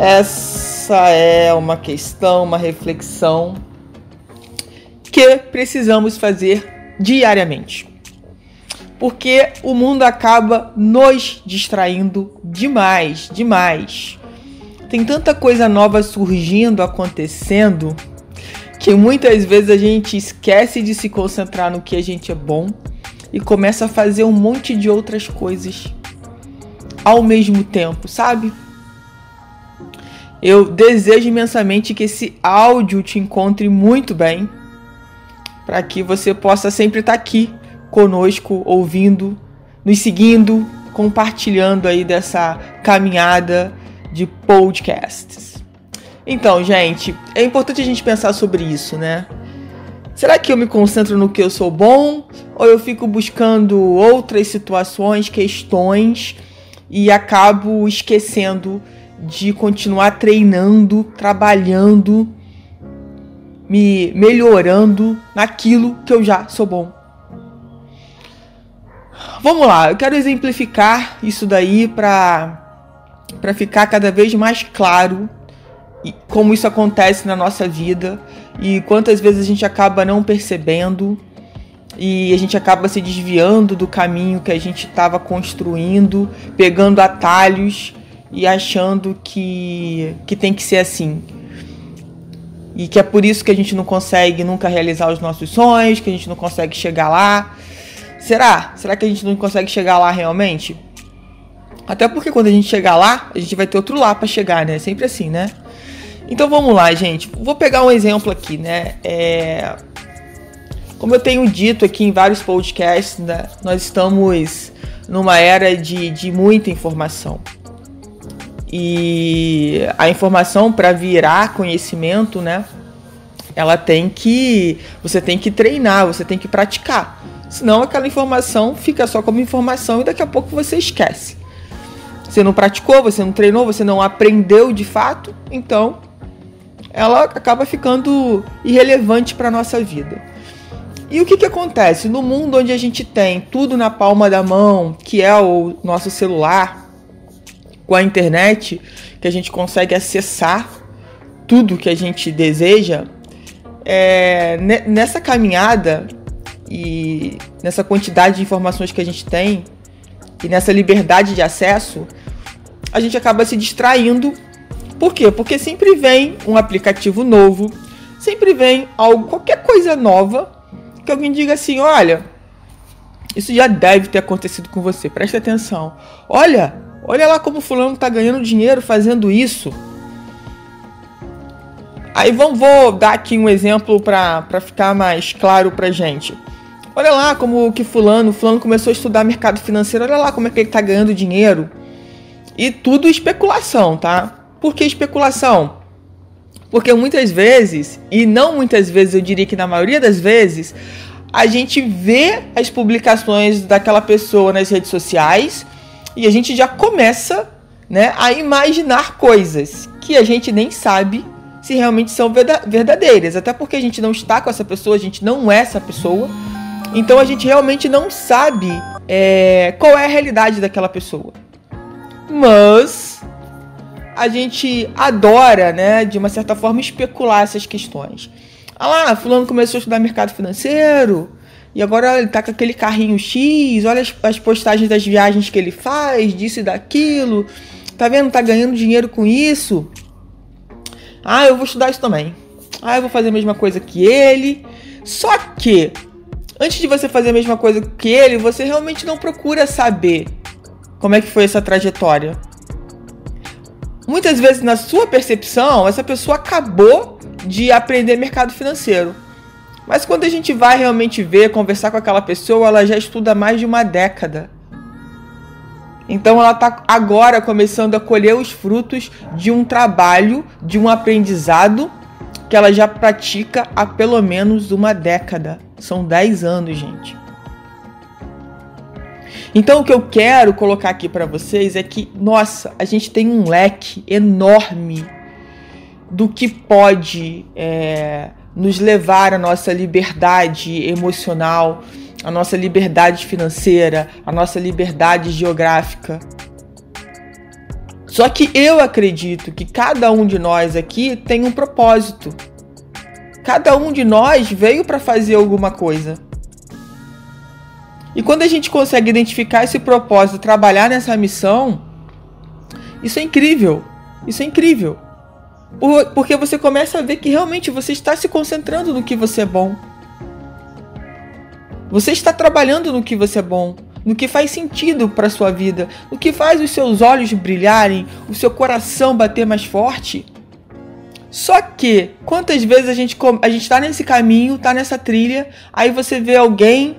Essa é uma questão, uma reflexão que precisamos fazer diariamente. Porque o mundo acaba nos distraindo demais, demais. Tem tanta coisa nova surgindo, acontecendo, que muitas vezes a gente esquece de se concentrar no que a gente é bom e começa a fazer um monte de outras coisas ao mesmo tempo, sabe? Eu desejo imensamente que esse áudio te encontre muito bem, para que você possa sempre estar aqui conosco, ouvindo, nos seguindo, compartilhando aí dessa caminhada de podcasts. Então, gente, é importante a gente pensar sobre isso, né? Será que eu me concentro no que eu sou bom ou eu fico buscando outras situações, questões e acabo esquecendo de continuar treinando, trabalhando, me melhorando naquilo que eu já sou bom. Vamos lá, eu quero exemplificar isso daí para para ficar cada vez mais claro como isso acontece na nossa vida e quantas vezes a gente acaba não percebendo e a gente acaba se desviando do caminho que a gente estava construindo, pegando atalhos e achando que, que tem que ser assim. E que é por isso que a gente não consegue nunca realizar os nossos sonhos, que a gente não consegue chegar lá. Será? Será que a gente não consegue chegar lá realmente? Até porque quando a gente chegar lá, a gente vai ter outro lá para chegar, né? Sempre assim, né? Então vamos lá, gente. Vou pegar um exemplo aqui, né? É... Como eu tenho dito aqui em vários podcasts, né? nós estamos numa era de, de muita informação. E a informação para virar conhecimento, né? Ela tem que. Você tem que treinar, você tem que praticar. Senão aquela informação fica só como informação e daqui a pouco você esquece. Você não praticou, você não treinou, você não aprendeu de fato, então ela acaba ficando irrelevante para nossa vida. E o que, que acontece? No mundo onde a gente tem tudo na palma da mão, que é o nosso celular, com a internet, que a gente consegue acessar tudo que a gente deseja, é, nessa caminhada e nessa quantidade de informações que a gente tem e nessa liberdade de acesso, a gente acaba se distraindo. Por quê? Porque sempre vem um aplicativo novo, sempre vem algo, qualquer coisa nova, que alguém diga assim: olha, isso já deve ter acontecido com você, preste atenção. Olha, Olha lá como fulano tá ganhando dinheiro fazendo isso. Aí vamos, vou dar aqui um exemplo para ficar mais claro pra gente. Olha lá como que fulano, fulano começou a estudar mercado financeiro, olha lá como é que ele tá ganhando dinheiro. E tudo especulação, tá? Por que especulação? Porque muitas vezes, e não muitas vezes, eu diria que na maioria das vezes, a gente vê as publicações daquela pessoa nas redes sociais e a gente já começa né, a imaginar coisas que a gente nem sabe se realmente são verdadeiras. Até porque a gente não está com essa pessoa, a gente não é essa pessoa. Então a gente realmente não sabe é, qual é a realidade daquela pessoa. Mas a gente adora, né, de uma certa forma, especular essas questões. Ah lá, fulano começou a estudar mercado financeiro, e agora ele tá com aquele carrinho X, olha as, as postagens das viagens que ele faz, disso e daquilo. Tá vendo? Tá ganhando dinheiro com isso. Ah, eu vou estudar isso também. Ah, eu vou fazer a mesma coisa que ele. Só que, antes de você fazer a mesma coisa que ele, você realmente não procura saber como é que foi essa trajetória. Muitas vezes, na sua percepção, essa pessoa acabou de aprender mercado financeiro. Mas quando a gente vai realmente ver, conversar com aquela pessoa, ela já estuda mais de uma década. Então ela está agora começando a colher os frutos de um trabalho, de um aprendizado que ela já pratica há pelo menos uma década. São 10 anos, gente. Então o que eu quero colocar aqui para vocês é que, nossa, a gente tem um leque enorme do que pode é, nos levar à nossa liberdade emocional, à nossa liberdade financeira, à nossa liberdade geográfica. Só que eu acredito que cada um de nós aqui tem um propósito. Cada um de nós veio para fazer alguma coisa. E quando a gente consegue identificar esse propósito, trabalhar nessa missão, isso é incrível. Isso é incrível. Porque você começa a ver que realmente você está se concentrando no que você é bom. Você está trabalhando no que você é bom, no que faz sentido para sua vida, no que faz os seus olhos brilharem, o seu coração bater mais forte. Só que quantas vezes a gente a gente está nesse caminho, está nessa trilha, aí você vê alguém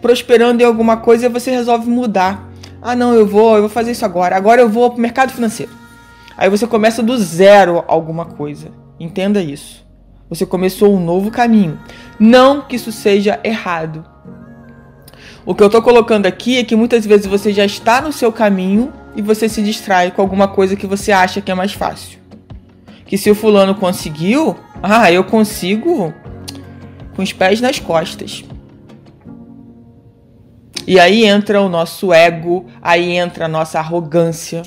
prosperando em alguma coisa e você resolve mudar. Ah, não, eu vou, eu vou fazer isso agora. Agora eu vou para o mercado financeiro. Aí você começa do zero alguma coisa. Entenda isso. Você começou um novo caminho. Não que isso seja errado. O que eu estou colocando aqui é que muitas vezes você já está no seu caminho e você se distrai com alguma coisa que você acha que é mais fácil. Que se o fulano conseguiu, ah, eu consigo com os pés nas costas. E aí entra o nosso ego, aí entra a nossa arrogância.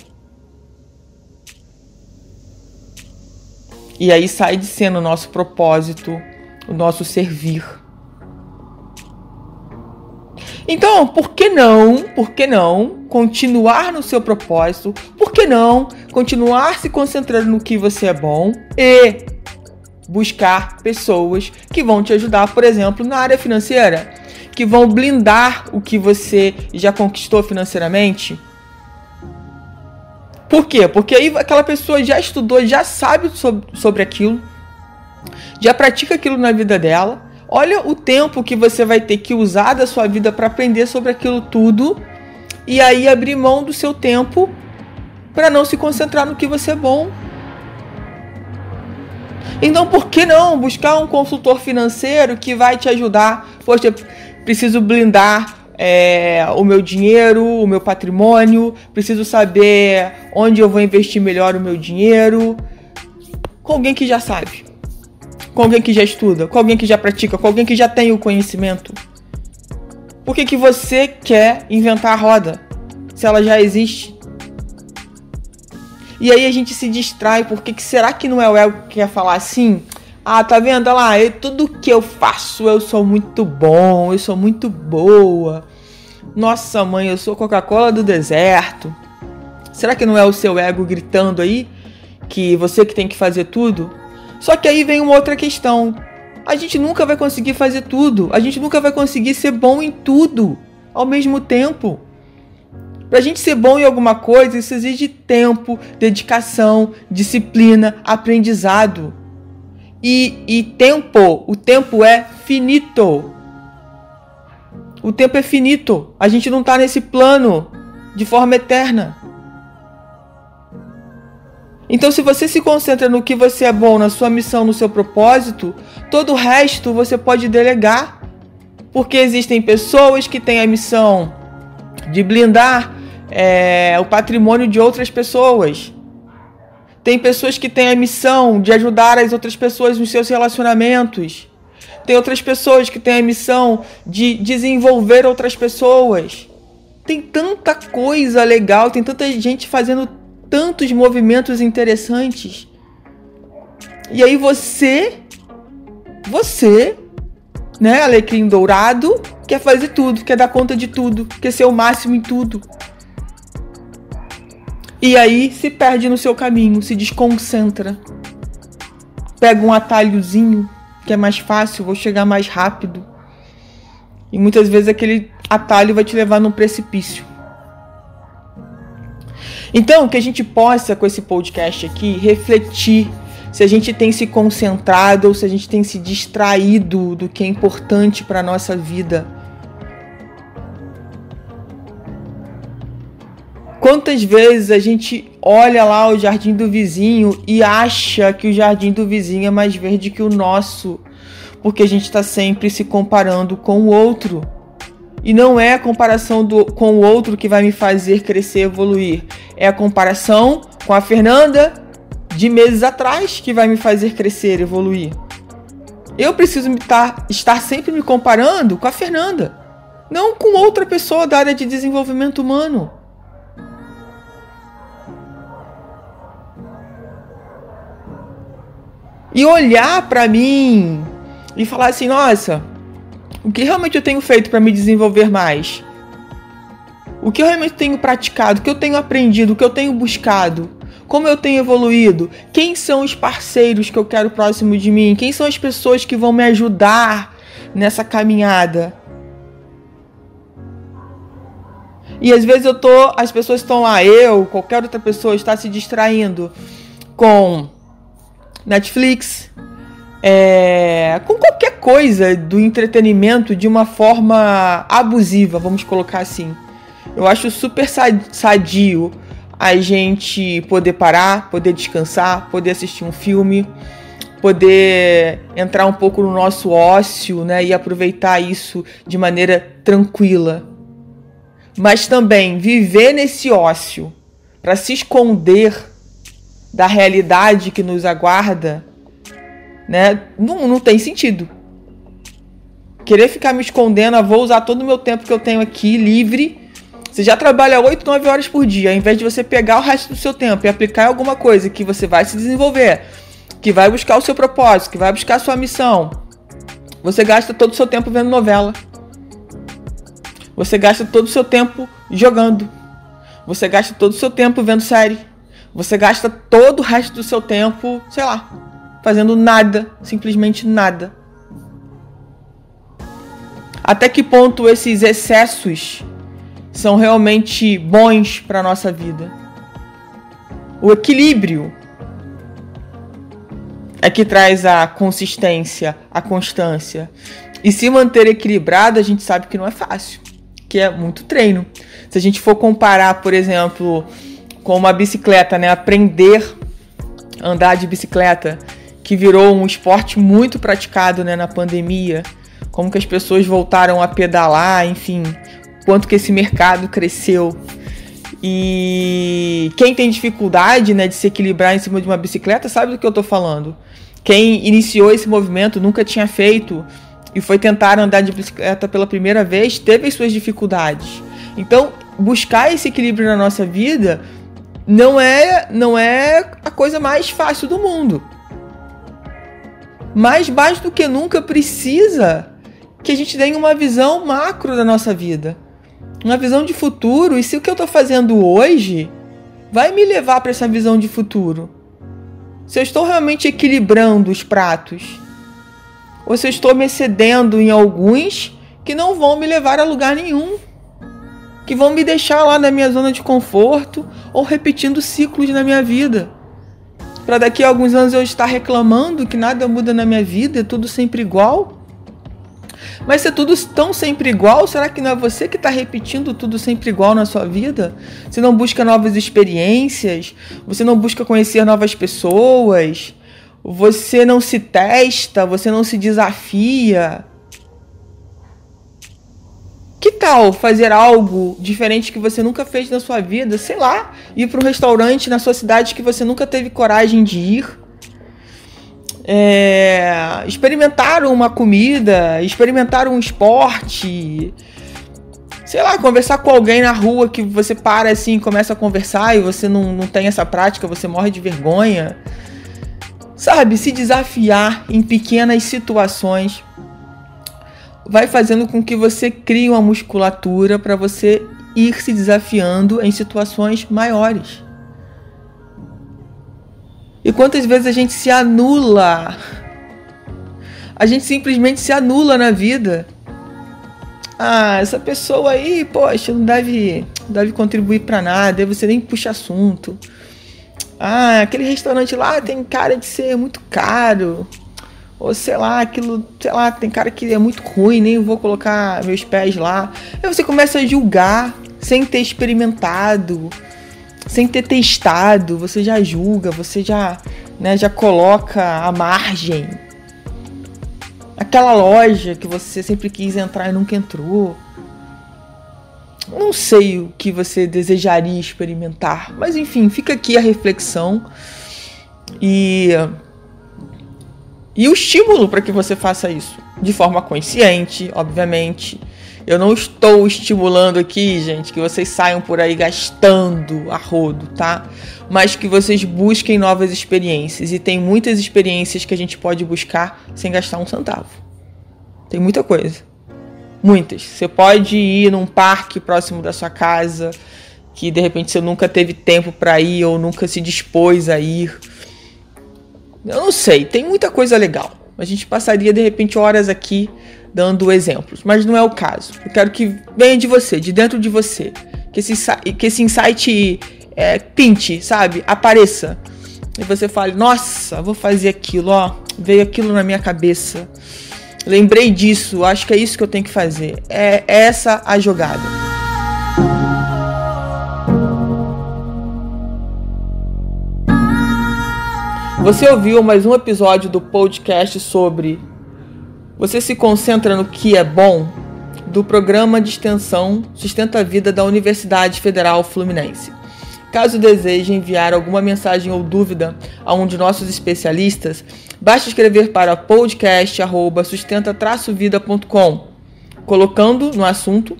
E aí sai de cena o nosso propósito, o nosso servir. Então, por que não, por que não continuar no seu propósito? Por que não continuar se concentrando no que você é bom e buscar pessoas que vão te ajudar, por exemplo, na área financeira? que vão blindar o que você já conquistou financeiramente? Por quê? Porque aí aquela pessoa já estudou, já sabe sobre, sobre aquilo, já pratica aquilo na vida dela. Olha o tempo que você vai ter que usar da sua vida para aprender sobre aquilo tudo e aí abrir mão do seu tempo para não se concentrar no que você é bom. Então, por que não buscar um consultor financeiro que vai te ajudar? Poxa, preciso blindar é, o meu dinheiro, o meu patrimônio, preciso saber onde eu vou investir melhor o meu dinheiro. Com alguém que já sabe, com alguém que já estuda, com alguém que já pratica, com alguém que já tem o conhecimento. Por que, que você quer inventar a roda se ela já existe? E aí a gente se distrai, porque que será que não é o ego que quer falar assim? Ah, tá vendo? Olha lá, eu, tudo que eu faço eu sou muito bom, eu sou muito boa. Nossa mãe, eu sou Coca-Cola do deserto. Será que não é o seu ego gritando aí? Que você que tem que fazer tudo? Só que aí vem uma outra questão. A gente nunca vai conseguir fazer tudo. A gente nunca vai conseguir ser bom em tudo ao mesmo tempo. Pra gente ser bom em alguma coisa, isso exige tempo, dedicação, disciplina, aprendizado. E, e tempo, o tempo é finito. O tempo é finito. A gente não está nesse plano de forma eterna. Então, se você se concentra no que você é bom, na sua missão, no seu propósito, todo o resto você pode delegar. Porque existem pessoas que têm a missão de blindar é, o patrimônio de outras pessoas. Tem pessoas que têm a missão de ajudar as outras pessoas nos seus relacionamentos. Tem outras pessoas que têm a missão de desenvolver outras pessoas. Tem tanta coisa legal, tem tanta gente fazendo tantos movimentos interessantes. E aí você, você, né, alecrim dourado, quer fazer tudo, quer dar conta de tudo, quer ser o máximo em tudo. E aí se perde no seu caminho, se desconcentra. Pega um atalhozinho que é mais fácil, vou chegar mais rápido. E muitas vezes aquele atalho vai te levar num precipício. Então, que a gente possa, com esse podcast aqui, refletir se a gente tem se concentrado ou se a gente tem se distraído do que é importante para a nossa vida Quantas vezes a gente olha lá o jardim do vizinho e acha que o jardim do vizinho é mais verde que o nosso, porque a gente está sempre se comparando com o outro. E não é a comparação do, com o outro que vai me fazer crescer, evoluir. É a comparação com a Fernanda de meses atrás que vai me fazer crescer, evoluir. Eu preciso estar, estar sempre me comparando com a Fernanda, não com outra pessoa da área de desenvolvimento humano. E olhar para mim e falar assim: nossa, o que realmente eu tenho feito para me desenvolver mais? O que eu realmente tenho praticado? O que eu tenho aprendido? O que eu tenho buscado? Como eu tenho evoluído? Quem são os parceiros que eu quero próximo de mim? Quem são as pessoas que vão me ajudar nessa caminhada? E às vezes eu tô, as pessoas estão lá, eu, qualquer outra pessoa está se distraindo com Netflix, é, com qualquer coisa do entretenimento de uma forma abusiva, vamos colocar assim. Eu acho super sadio a gente poder parar, poder descansar, poder assistir um filme, poder entrar um pouco no nosso ócio, né, e aproveitar isso de maneira tranquila. Mas também viver nesse ócio para se esconder da realidade que nos aguarda, né? Não, não tem sentido. Querer ficar me escondendo, ah, vou usar todo o meu tempo que eu tenho aqui livre. Você já trabalha 8, 9 horas por dia, ao invés de você pegar o resto do seu tempo e aplicar em alguma coisa que você vai se desenvolver, que vai buscar o seu propósito, que vai buscar a sua missão. Você gasta todo o seu tempo vendo novela. Você gasta todo o seu tempo jogando. Você gasta todo o seu tempo vendo série. Você gasta todo o resto do seu tempo, sei lá, fazendo nada, simplesmente nada. Até que ponto esses excessos são realmente bons para nossa vida? O equilíbrio é que traz a consistência, a constância. E se manter equilibrado, a gente sabe que não é fácil, que é muito treino. Se a gente for comparar, por exemplo, com uma bicicleta, né? Aprender a andar de bicicleta, que virou um esporte muito praticado né, na pandemia. Como que as pessoas voltaram a pedalar, enfim, quanto que esse mercado cresceu. E quem tem dificuldade né, de se equilibrar em cima de uma bicicleta sabe do que eu estou falando. Quem iniciou esse movimento nunca tinha feito e foi tentar andar de bicicleta pela primeira vez, teve as suas dificuldades. Então, buscar esse equilíbrio na nossa vida não é, não é a coisa mais fácil do mundo. Mas mais do que nunca precisa que a gente tenha uma visão macro da nossa vida. Uma visão de futuro. E se o que eu estou fazendo hoje vai me levar para essa visão de futuro? Se eu estou realmente equilibrando os pratos? Ou se eu estou me excedendo em alguns que não vão me levar a lugar nenhum? Que vão me deixar lá na minha zona de conforto ou repetindo ciclos na minha vida. Para daqui a alguns anos eu estar reclamando que nada muda na minha vida, é tudo sempre igual. Mas se é tudo tão sempre igual, será que não é você que está repetindo tudo sempre igual na sua vida? Você não busca novas experiências, você não busca conhecer novas pessoas, você não se testa, você não se desafia. Tal fazer algo diferente que você nunca fez na sua vida? Sei lá, ir para um restaurante na sua cidade que você nunca teve coragem de ir. É, experimentar uma comida, experimentar um esporte. Sei lá, conversar com alguém na rua que você para assim, começa a conversar e você não, não tem essa prática, você morre de vergonha. Sabe, se desafiar em pequenas situações vai fazendo com que você crie uma musculatura para você ir se desafiando em situações maiores. E quantas vezes a gente se anula? A gente simplesmente se anula na vida. Ah, essa pessoa aí, poxa, não deve, não deve contribuir para nada, você nem puxa assunto. Ah, aquele restaurante lá tem cara de ser muito caro. Ou sei lá, aquilo, sei lá, tem cara que é muito ruim, nem vou colocar meus pés lá. Aí você começa a julgar sem ter experimentado. sem ter testado, você já julga, você já, né, já coloca a margem. Aquela loja que você sempre quis entrar e nunca entrou. Não sei o que você desejaria experimentar, mas enfim, fica aqui a reflexão e e o estímulo para que você faça isso de forma consciente, obviamente. Eu não estou estimulando aqui, gente, que vocês saiam por aí gastando a rodo, tá? Mas que vocês busquem novas experiências. E tem muitas experiências que a gente pode buscar sem gastar um centavo. Tem muita coisa. Muitas. Você pode ir num parque próximo da sua casa, que de repente você nunca teve tempo para ir ou nunca se dispôs a ir. Eu não sei, tem muita coisa legal. A gente passaria de repente horas aqui dando exemplos, mas não é o caso. Eu quero que venha de você, de dentro de você, que esse, que esse insight é, pinte, sabe? Apareça. E você fale, nossa, vou fazer aquilo, ó, veio aquilo na minha cabeça. Lembrei disso, acho que é isso que eu tenho que fazer. É essa a jogada. Você ouviu mais um episódio do podcast sobre você se concentra no que é bom do programa de extensão Sustenta a Vida da Universidade Federal Fluminense. Caso deseje enviar alguma mensagem ou dúvida a um de nossos especialistas, basta escrever para podcast@sustenta-vida.com, colocando no assunto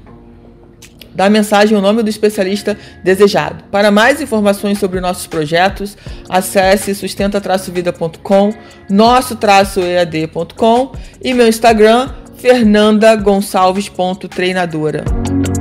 da mensagem o nome do especialista desejado. Para mais informações sobre nossos projetos, acesse sustenta-vida.com, nosso-ead.com e meu Instagram fernandagonçalves.treinadora.